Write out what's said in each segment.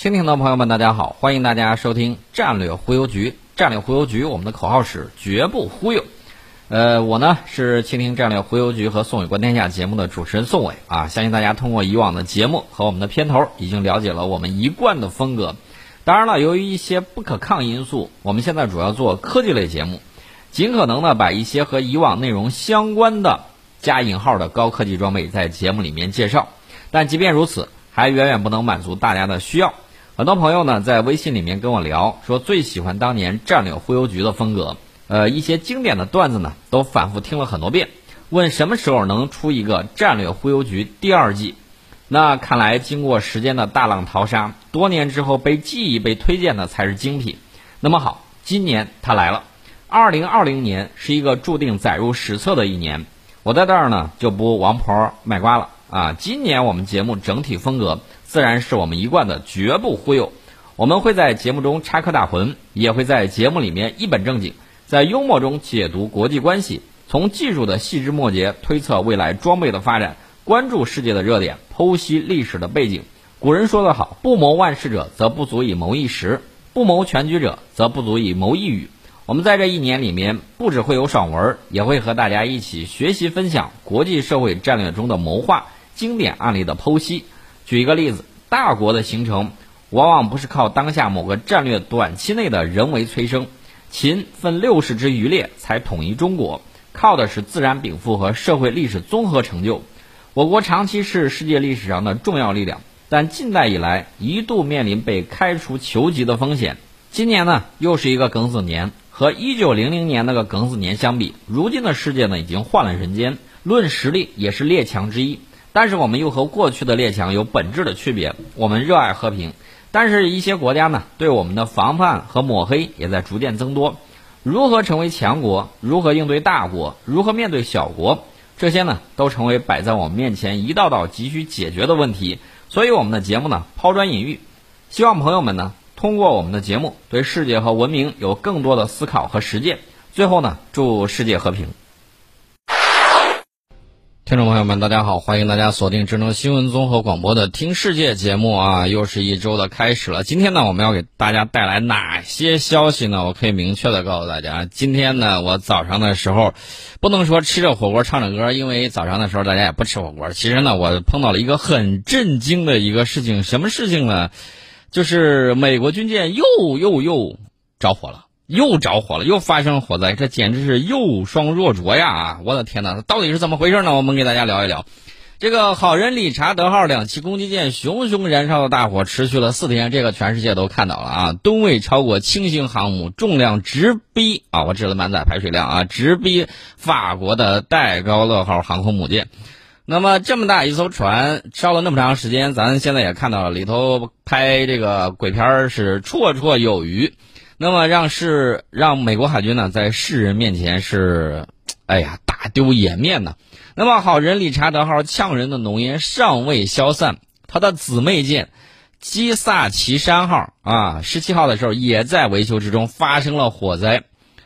蜻蜓的朋友们，大家好，欢迎大家收听战略忽悠局。战略忽悠局，我们的口号是绝不忽悠。呃，我呢是蜻蜓战略忽悠局和宋伟观天下节目的主持人宋伟啊。相信大家通过以往的节目和我们的片头，已经了解了我们一贯的风格。当然了，由于一些不可抗因素，我们现在主要做科技类节目，尽可能的把一些和以往内容相关的加引号的高科技装备在节目里面介绍。但即便如此，还远远不能满足大家的需要。很多朋友呢在微信里面跟我聊，说最喜欢当年战略忽悠局的风格，呃，一些经典的段子呢都反复听了很多遍，问什么时候能出一个战略忽悠局第二季？那看来经过时间的大浪淘沙，多年之后被记忆、被推荐的才是精品。那么好，今年它来了，二零二零年是一个注定载入史册的一年。我在这儿呢就不王婆卖瓜了啊，今年我们节目整体风格。自然是我们一贯的绝不忽悠，我们会在节目中插科打诨，也会在节目里面一本正经，在幽默中解读国际关系，从技术的细枝末节推测未来装备的发展，关注世界的热点，剖析历史的背景。古人说得好，不谋万事者，则不足以谋一时；不谋全局者，则不足以谋一语。我们在这一年里面，不只会有爽文，也会和大家一起学习分享国际社会战略中的谋划、经典案例的剖析。举一个例子，大国的形成往往不是靠当下某个战略短期内的人为催生。秦分六世之余烈才统一中国，靠的是自然禀赋和社会历史综合成就。我国长期是世界历史上的重要力量，但近代以来一度面临被开除球籍的风险。今年呢，又是一个庚子年，和一九零零年那个庚子年相比，如今的世界呢已经换了人间，论实力也是列强之一。但是我们又和过去的列强有本质的区别。我们热爱和平，但是一些国家呢，对我们的防范和抹黑也在逐渐增多。如何成为强国？如何应对大国？如何面对小国？这些呢，都成为摆在我们面前一道道急需解决的问题。所以我们的节目呢，抛砖引玉，希望朋友们呢，通过我们的节目，对世界和文明有更多的思考和实践。最后呢，祝世界和平。听众朋友们，大家好！欢迎大家锁定智能新闻综合广播的《听世界》节目啊！又是一周的开始了。今天呢，我们要给大家带来哪些消息呢？我可以明确的告诉大家，今天呢，我早上的时候，不能说吃着火锅唱着歌，因为早上的时候大家也不吃火锅。其实呢，我碰到了一个很震惊的一个事情，什么事情呢？就是美国军舰又又又着火了。又着火了，又发生火灾，这简直是又双若浊呀！啊，我的天哪，到底是怎么回事呢？我们给大家聊一聊。这个好人理查德号两栖攻击舰熊熊燃烧的大火持续了四天，这个全世界都看到了啊！吨位超过轻型航母，重量直逼啊，我指的满载排水量啊，直逼法国的戴高乐号航空母舰。那么这么大一艘船烧了那么长时间，咱现在也看到了，里头拍这个鬼片是绰绰有余。那么让是让美国海军呢，在世人面前是，哎呀，大丢颜面呢。那么好人理查德号呛人的浓烟尚未消散，他的姊妹舰基萨奇山号啊，十七号的时候也在维修之中发生了火灾。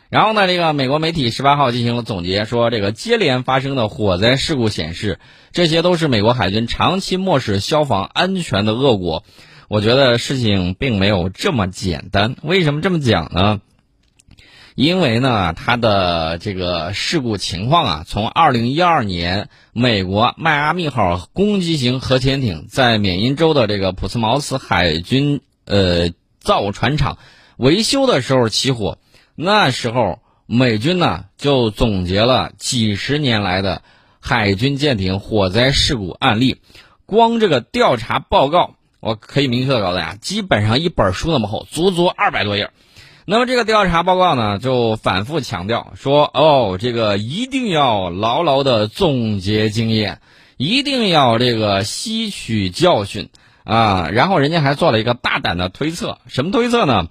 然后呢，这个美国媒体十八号进行了总结，说这个接连发生的火灾事故显示，这些都是美国海军长期漠视消防安全的恶果。我觉得事情并没有这么简单。为什么这么讲呢？因为呢，它的这个事故情况啊，从二零一二年美国迈阿密号攻击型核潜艇在缅因州的这个普斯茅斯海军呃造船厂维修的时候起火，那时候美军呢就总结了几十年来的海军舰艇火灾事故案例，光这个调查报告。我可以明确的告诉大家，基本上一本书那么厚，足足二百多页。那么这个调查报告呢，就反复强调说，哦，这个一定要牢牢的总结经验，一定要这个吸取教训啊。然后人家还做了一个大胆的推测，什么推测呢？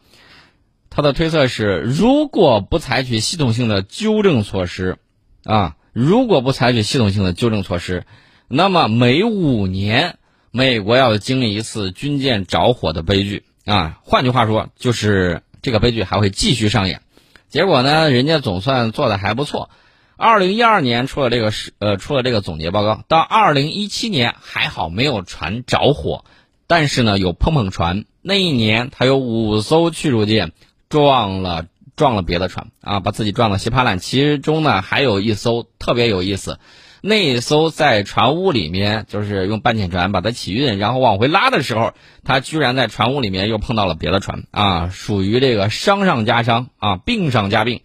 他的推测是，如果不采取系统性的纠正措施，啊，如果不采取系统性的纠正措施，那么每五年。美国要经历一次军舰着火的悲剧啊！换句话说，就是这个悲剧还会继续上演。结果呢，人家总算做的还不错。二零一二年出了这个是呃出了这个总结报告，到二零一七年还好没有船着火，但是呢有碰碰船。那一年他有五艘驱逐舰撞了撞了别的船啊，把自己撞得稀巴烂。其中呢还有一艘特别有意思，那艘在船坞里面就是用半潜船把它起运，然后往回拉的时候，他居然在船坞里面又碰到了别的船啊，属于这个伤上加伤啊，病上加病。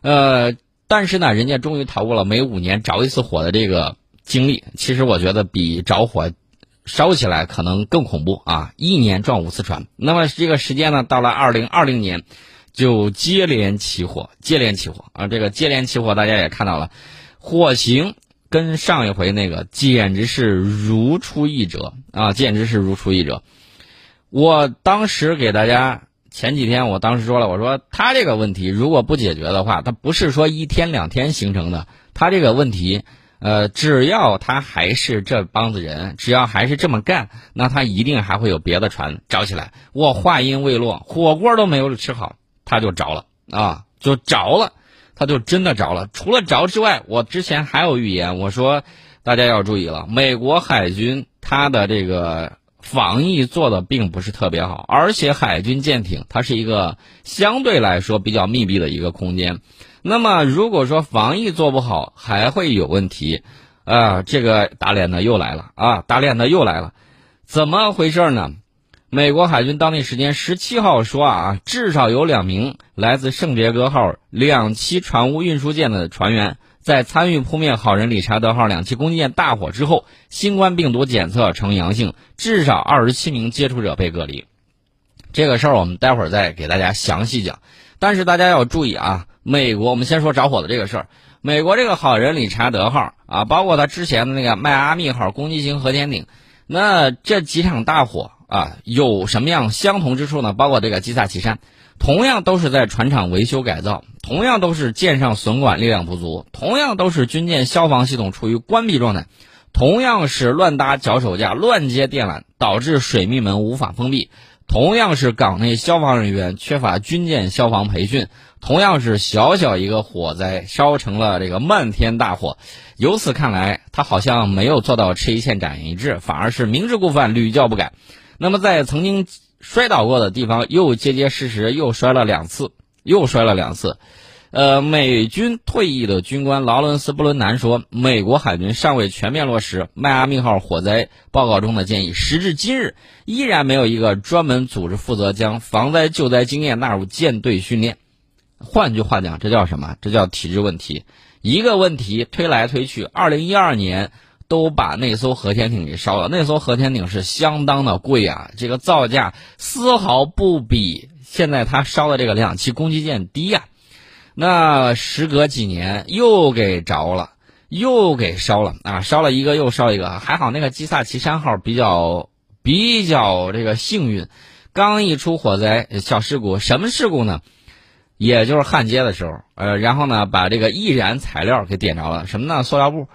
呃，但是呢，人家终于逃过了每五年着一次火的这个经历。其实我觉得比着火。烧起来可能更恐怖啊！一年撞五次船，那么这个时间呢，到了二零二零年，就接连起火，接连起火啊！这个接连起火，大家也看到了，火情跟上一回那个简直是如出一辙啊！简直是如出一辙。我当时给大家前几天，我当时说了，我说他这个问题如果不解决的话，他不是说一天两天形成的，他这个问题。呃，只要他还是这帮子人，只要还是这么干，那他一定还会有别的船着起来。我话音未落，火锅都没有吃好，他就着了啊，就着了，他就真的着了。除了着之外，我之前还有预言，我说大家要注意了，美国海军它的这个防疫做的并不是特别好，而且海军舰艇它是一个相对来说比较密闭的一个空间。那么，如果说防疫做不好，还会有问题，啊，这个打脸的又来了啊，打脸的又来了，怎么回事呢？美国海军当地时间十七号说啊，至少有两名来自圣迭戈号两栖船坞运输舰的船员，在参与扑灭好人理查德号两栖攻击舰大火之后，新冠病毒检测呈阳性，至少二十七名接触者被隔离。这个事儿我们待会儿再给大家详细讲，但是大家要注意啊。美国，我们先说着火的这个事儿。美国这个好人理查德号啊，包括他之前的那个迈阿密号攻击型核潜艇，那这几场大火啊，有什么样相同之处呢？包括这个基萨奇山，同样都是在船厂维修改造，同样都是舰上损管力量不足，同样都是军舰消防系统处于关闭状态，同样是乱搭脚手架、乱接电缆，导致水密门无法封闭。同样是港内消防人员缺乏军舰消防培训，同样是小小一个火灾烧成了这个漫天大火，由此看来，他好像没有做到吃一堑长一智，反而是明知故犯，屡教不改。那么在曾经摔倒过的地方，又结结实实又摔了两次，又摔了两次。呃，美军退役的军官劳伦斯·布伦南说：“美国海军尚未全面落实迈阿密号火灾报告中的建议，时至今日，依然没有一个专门组织负责将防灾救灾经验纳入舰队训练。换句话讲，这叫什么？这叫体制问题。一个问题推来推去，二零一二年都把那艘核潜艇给烧了。那艘核潜艇是相当的贵啊，这个造价丝毫不比现在他烧的这个两栖攻击舰低呀。”那时隔几年又给着了，又给烧了啊！烧了一个又烧一个，还好那个基萨奇山号比较比较这个幸运，刚一出火灾小事故，什么事故呢？也就是焊接的时候，呃，然后呢把这个易燃材料给点着了，什么呢？塑料布。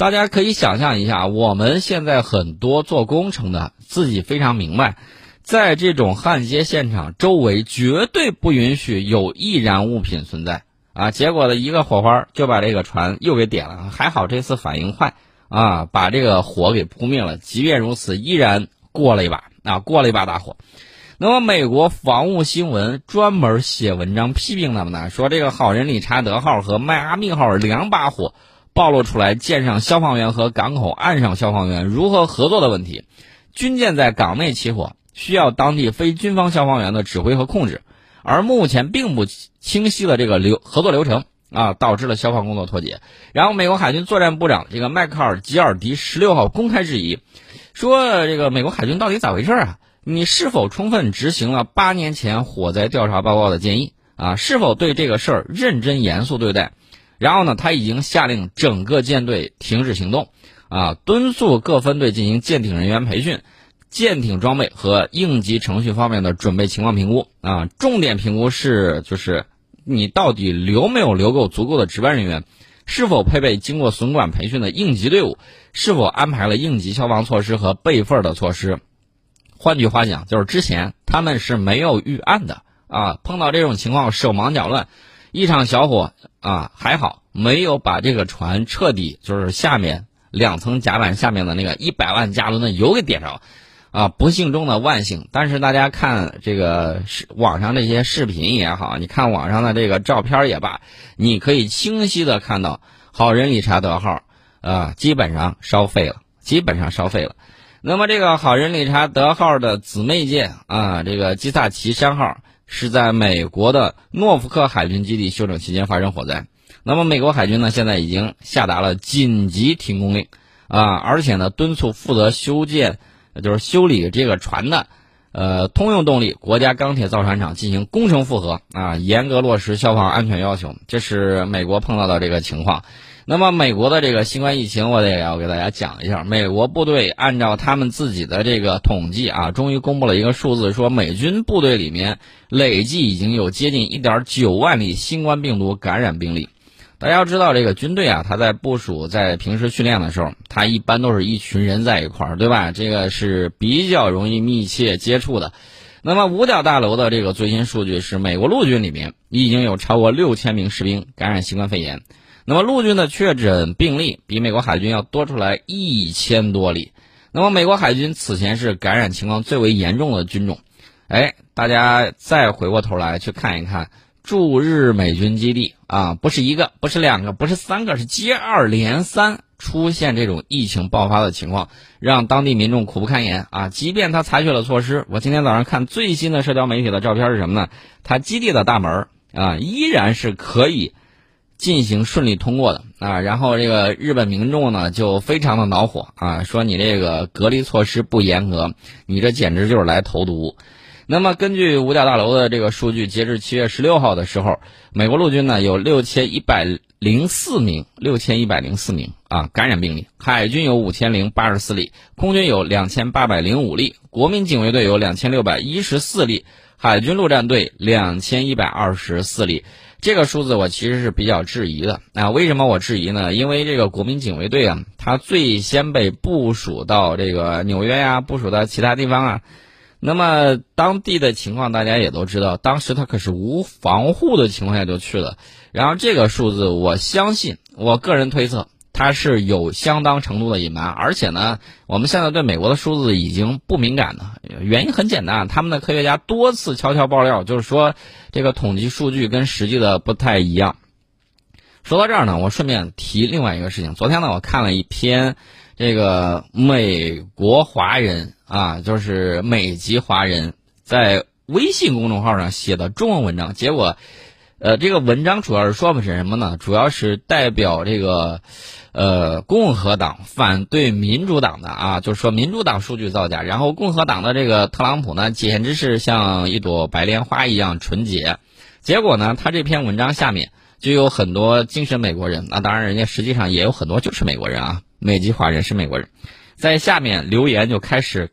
大家可以想象一下，我们现在很多做工程的自己非常明白。在这种焊接现场周围绝对不允许有易燃物品存在啊！结果的一个火花就把这个船又给点了，还好这次反应快啊，把这个火给扑灭了。即便如此，依然过了一把啊，过了一把大火。那么，美国防务新闻专门写文章批评他们呢，说这个好人理查德号和迈阿密号两把火暴露出来舰上消防员和港口岸上消防员如何合作的问题，军舰在港内起火。需要当地非军方消防员的指挥和控制，而目前并不清晰的这个流合作流程啊，导致了消防工作脱节。然后，美国海军作战部长这个迈克尔·吉尔迪十六号公开质疑，说这个美国海军到底咋回事啊？你是否充分执行了八年前火灾调查报告的建议啊？是否对这个事儿认真严肃对待？然后呢，他已经下令整个舰队停止行动，啊，敦促各分队进行舰艇人员培训。舰艇装备和应急程序方面的准备情况评估啊，重点评估是就是你到底留没有留够足够的值班人员，是否配备经过损管培训的应急队伍，是否安排了应急消防措施和备份的措施。换句话讲，就是之前他们是没有预案的啊，碰到这种情况手忙脚乱，一场小火啊还好没有把这个船彻底就是下面两层甲板下面的那个一百万加仑的油给点着。啊，不幸中的万幸。但是大家看这个视网上这些视频也好，你看网上的这个照片也罢，你可以清晰的看到好人理查德号啊，基本上烧废了，基本上烧废了。那么这个好人理查德号的姊妹舰啊，这个基萨奇山号是在美国的诺福克海军基地休整期间发生火灾。那么美国海军呢，现在已经下达了紧急停工令啊，而且呢，敦促负责修建。就是修理这个船的，呃，通用动力国家钢铁造船厂进行工程复核啊，严格落实消防安全要求。这是美国碰到的这个情况。那么，美国的这个新冠疫情，我得要给大家讲一下。美国部队按照他们自己的这个统计啊，终于公布了一个数字，说美军部队里面累计已经有接近1.9万例新冠病毒感染病例。大家要知道，这个军队啊，他在部署、在平时训练的时候，他一般都是一群人在一块儿，对吧？这个是比较容易密切接触的。那么五角大楼的这个最新数据是，美国陆军里面已经有超过六千名士兵感染新冠肺炎。那么陆军的确诊病例比美国海军要多出来一千多例。那么美国海军此前是感染情况最为严重的军种。哎，大家再回过头来去看一看。驻日美军基地啊，不是一个，不是两个，不是三个，是接二连三出现这种疫情爆发的情况，让当地民众苦不堪言啊！即便他采取了措施，我今天早上看最新的社交媒体的照片是什么呢？他基地的大门啊，依然是可以进行顺利通过的啊。然后这个日本民众呢，就非常的恼火啊，说你这个隔离措施不严格，你这简直就是来投毒。那么，根据五角大楼的这个数据，截至七月十六号的时候，美国陆军呢有六千一百零四名，六千一百零四名啊感染病例；海军有五千零八十四例，空军有两千八百零五例，国民警卫队有两千六百一十四例，海军陆战队两千一百二十四例。这个数字我其实是比较质疑的啊。为什么我质疑呢？因为这个国民警卫队啊，它最先被部署到这个纽约呀，部署到其他地方啊。那么当地的情况大家也都知道，当时他可是无防护的情况下就去了。然后这个数字，我相信，我个人推测，它是有相当程度的隐瞒。而且呢，我们现在对美国的数字已经不敏感了，原因很简单，他们的科学家多次悄悄爆料，就是说这个统计数据跟实际的不太一样。说到这儿呢，我顺便提另外一个事情。昨天呢，我看了一篇这个美国华人。啊，就是美籍华人在微信公众号上写的中文文章，结果，呃，这个文章主要是说的是什么呢？主要是代表这个，呃，共和党反对民主党的啊，就是说民主党数据造假，然后共和党的这个特朗普呢，简直是像一朵白莲花一样纯洁。结果呢，他这篇文章下面就有很多精神美国人，那当然人家实际上也有很多就是美国人啊，美籍华人是美国人，在下面留言就开始。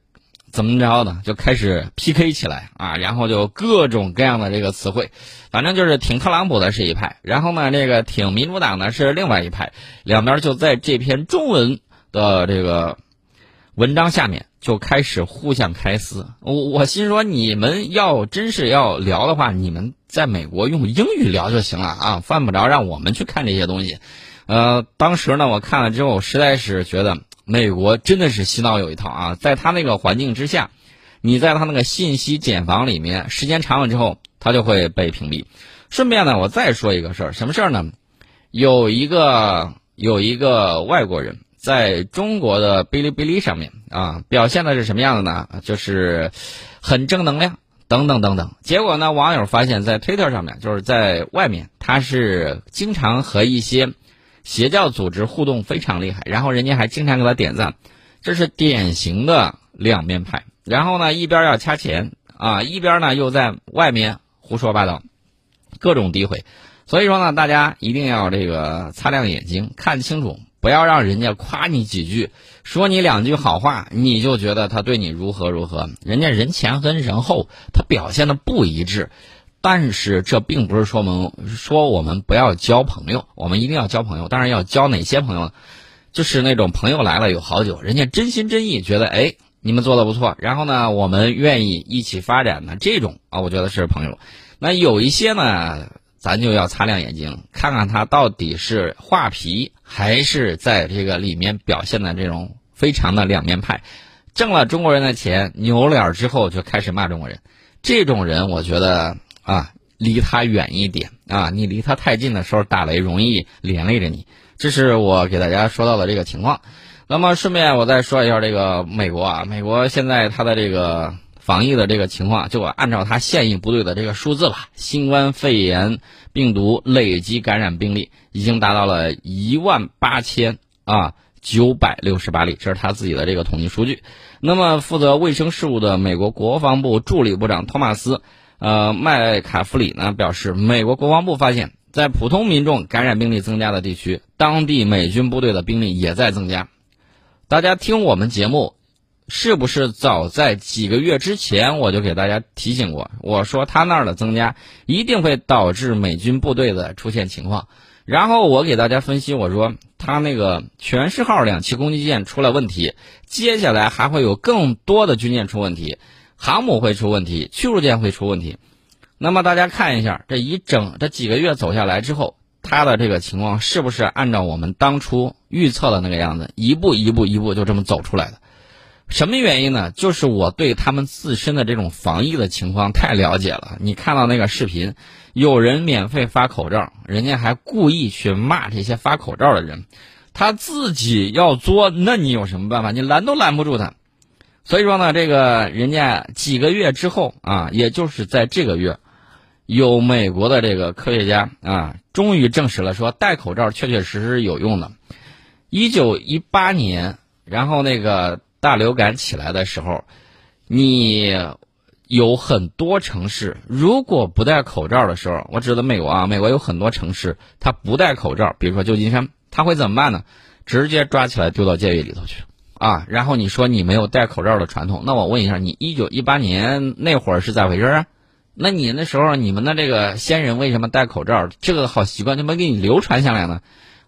怎么着呢？就开始 PK 起来啊，然后就各种各样的这个词汇，反正就是挺特朗普的是一派，然后呢，这个挺民主党的是另外一派，两边就在这篇中文的这个文章下面就开始互相开撕。我我心说，你们要真是要聊的话，你们在美国用英语聊就行了啊，犯不着让我们去看这些东西。呃，当时呢，我看了之后，实在是觉得。美国真的是洗脑有一套啊，在他那个环境之下，你在他那个信息茧房里面，时间长了之后，他就会被屏蔽。顺便呢，我再说一个事儿，什么事儿呢？有一个有一个外国人在中国的哔哩哔哩上面啊，表现的是什么样的呢？就是很正能量，等等等等。结果呢，网友发现，在推特上面，就是在外面，他是经常和一些。邪教组织互动非常厉害，然后人家还经常给他点赞，这是典型的两面派。然后呢，一边要掐钱啊，一边呢又在外面胡说八道，各种诋毁。所以说呢，大家一定要这个擦亮眼睛，看清楚，不要让人家夸你几句，说你两句好话，你就觉得他对你如何如何。人家人前跟人后，他表现的不一致。但是这并不是说我们说我们不要交朋友，我们一定要交朋友。当然要交哪些朋友呢？就是那种朋友来了有好久，人家真心真意觉得哎你们做的不错，然后呢我们愿意一起发展的这种啊，我觉得是朋友。那有一些呢，咱就要擦亮眼睛，看看他到底是画皮还是在这个里面表现的这种非常的两面派。挣了中国人的钱，扭脸之后就开始骂中国人。这种人，我觉得啊，离他远一点啊！你离他太近的时候，打雷容易连累着你。这是我给大家说到的这个情况。那么顺便我再说一下这个美国啊，美国现在它的这个防疫的这个情况，就按照它现役部队的这个数字吧，新冠肺炎病毒累计感染病例已经达到了一万八千啊。九百六十八例，这是他自己的这个统计数据。那么，负责卫生事务的美国国防部助理部长托马斯，呃，麦卡弗里呢表示，美国国防部发现，在普通民众感染病例增加的地区，当地美军部队的兵力也在增加。大家听我们节目，是不是早在几个月之前我就给大家提醒过？我说他那儿的增加一定会导致美军部队的出现情况。然后我给大家分析，我说他那个全世号两栖攻击舰出了问题，接下来还会有更多的军舰出问题，航母会出问题，驱逐舰会出问题。那么大家看一下，这一整这几个月走下来之后，它的这个情况是不是按照我们当初预测的那个样子，一步一步一步就这么走出来的？什么原因呢？就是我对他们自身的这种防疫的情况太了解了。你看到那个视频，有人免费发口罩，人家还故意去骂这些发口罩的人，他自己要作，那你有什么办法？你拦都拦不住他。所以说呢，这个人家几个月之后啊，也就是在这个月，有美国的这个科学家啊，终于证实了说戴口罩确确实实有用的。一九一八年，然后那个。大流感起来的时候，你有很多城市如果不戴口罩的时候，我指的美国啊，美国有很多城市它不戴口罩，比如说旧金山，他会怎么办呢？直接抓起来丢到监狱里头去啊！然后你说你没有戴口罩的传统，那我问一下，你一九一八年那会儿是咋回事啊？那你那时候你们的这个先人为什么戴口罩？这个好习惯就没给你流传下来呢？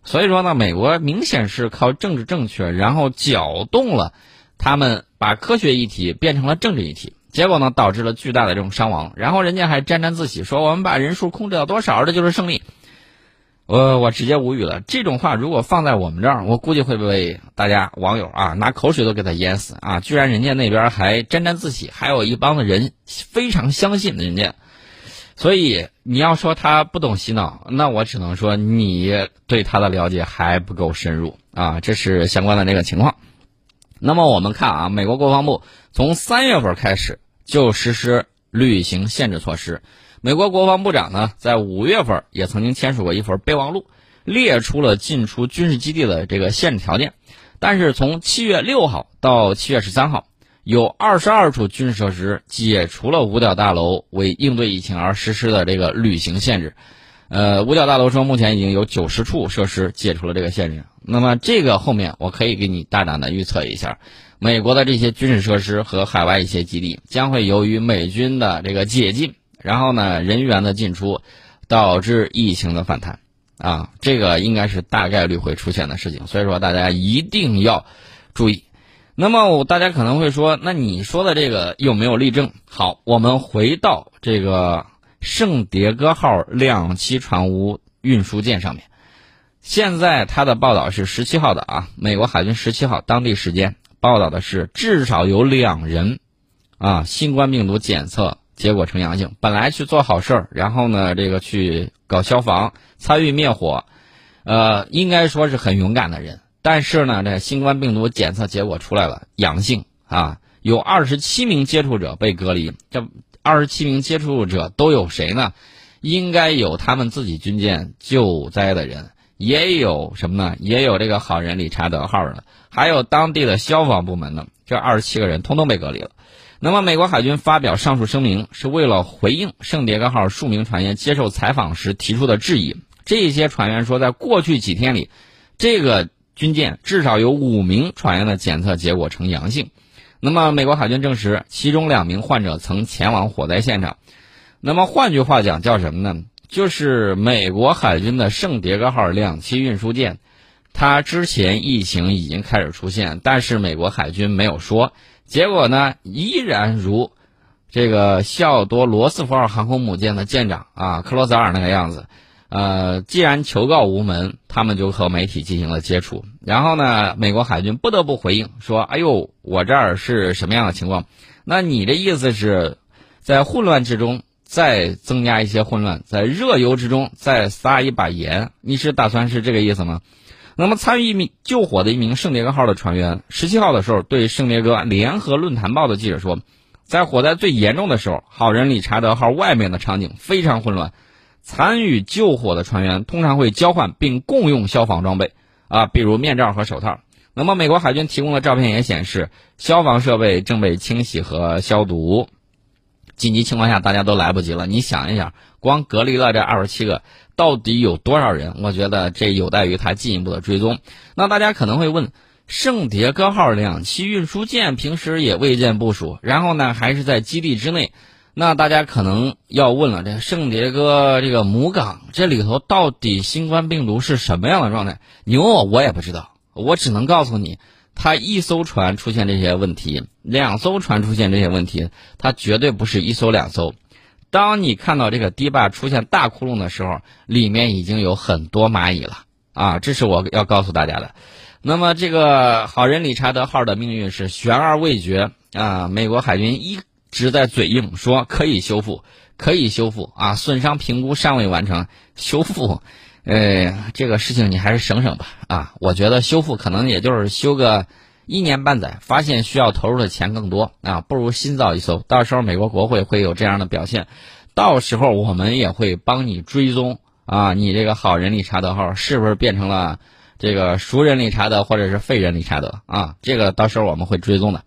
所以说呢，美国明显是靠政治正确，然后搅动了。他们把科学议题变成了政治议题，结果呢，导致了巨大的这种伤亡。然后人家还沾沾自喜说我们把人数控制到多少，这就是胜利。我我直接无语了。这种话如果放在我们这儿，我估计会被大家网友啊拿口水都给他淹死啊！居然人家那边还沾沾自喜，还有一帮的人非常相信人家。所以你要说他不懂洗脑，那我只能说你对他的了解还不够深入啊！这是相关的这个情况。那么我们看啊，美国国防部从三月份开始就实施旅行限制措施。美国国防部长呢，在五月份也曾经签署过一份备忘录，列出了进出军事基地的这个限制条件。但是从七月六号到七月十三号，有二十二处军事设施解除了五角大楼为应对疫情而实施的这个旅行限制。呃，五角大楼说，目前已经有九十处设施解除了这个限制。那么，这个后面我可以给你大胆的预测一下，美国的这些军事设施和海外一些基地将会由于美军的这个解禁，然后呢人员的进出，导致疫情的反弹。啊，这个应该是大概率会出现的事情。所以说，大家一定要注意。那么，大家可能会说，那你说的这个有没有例证？好，我们回到这个。圣迭戈号两栖船坞运输舰上面，现在它的报道是十七号的啊，美国海军十七号当地时间报道的是至少有两人，啊，新冠病毒检测结果呈阳性。本来去做好事儿，然后呢，这个去搞消防、参与灭火，呃，应该说是很勇敢的人。但是呢，这新冠病毒检测结果出来了，阳性啊，有二十七名接触者被隔离。这。二十七名接触者都有谁呢？应该有他们自己军舰救灾的人，也有什么呢？也有这个好人理查德号的，还有当地的消防部门的。这二十七个人通通被隔离了。那么，美国海军发表上述声明，是为了回应圣迭戈号数名船员接受采访时提出的质疑。这些船员说，在过去几天里，这个军舰至少有五名船员的检测结果呈阳性。那么，美国海军证实，其中两名患者曾前往火灾现场。那么，换句话讲，叫什么呢？就是美国海军的圣迭戈号两栖运输舰，它之前疫情已经开始出现，但是美国海军没有说。结果呢，依然如这个西奥多罗斯福号航空母舰的舰长啊克罗泽尔那个样子，呃，既然求告无门，他们就和媒体进行了接触。然后呢，美国海军不得不回应说：“哎呦，我这儿是什么样的情况？那你的意思是，在混乱之中再增加一些混乱，在热油之中再撒一把盐？你是打算是这个意思吗？”那么，参与一名救火的一名圣迭戈号的船员，十七号的时候对圣迭戈联合论坛报的记者说：“在火灾最严重的时候，好人理查德号外面的场景非常混乱。”参与救火的船员通常会交换并共用消防装备，啊，比如面罩和手套。那么，美国海军提供的照片也显示，消防设备正被清洗和消毒。紧急情况下，大家都来不及了。你想一想，光隔离了这二十七个，到底有多少人？我觉得这有待于他进一步的追踪。那大家可能会问，圣迭戈号两栖运输舰平时也未见部署，然后呢，还是在基地之内。那大家可能要问了，这圣迭戈这个母港这里头到底新冠病毒是什么样的状态？你问我，我也不知道，我只能告诉你，它一艘船出现这些问题，两艘船出现这些问题，它绝对不是一艘两艘。当你看到这个堤坝出现大窟窿的时候，里面已经有很多蚂蚁了啊！这是我要告诉大家的。那么这个好人理查德号的命运是悬而未决啊！美国海军一。直在嘴硬说可以修复，可以修复啊！损伤评估尚未完成，修复，呃，这个事情你还是省省吧啊！我觉得修复可能也就是修个一年半载，发现需要投入的钱更多啊，不如新造一艘。到时候美国国会会有这样的表现，到时候我们也会帮你追踪啊，你这个好人理查德号是不是变成了这个熟人理查德或者是废人理查德啊？这个到时候我们会追踪的。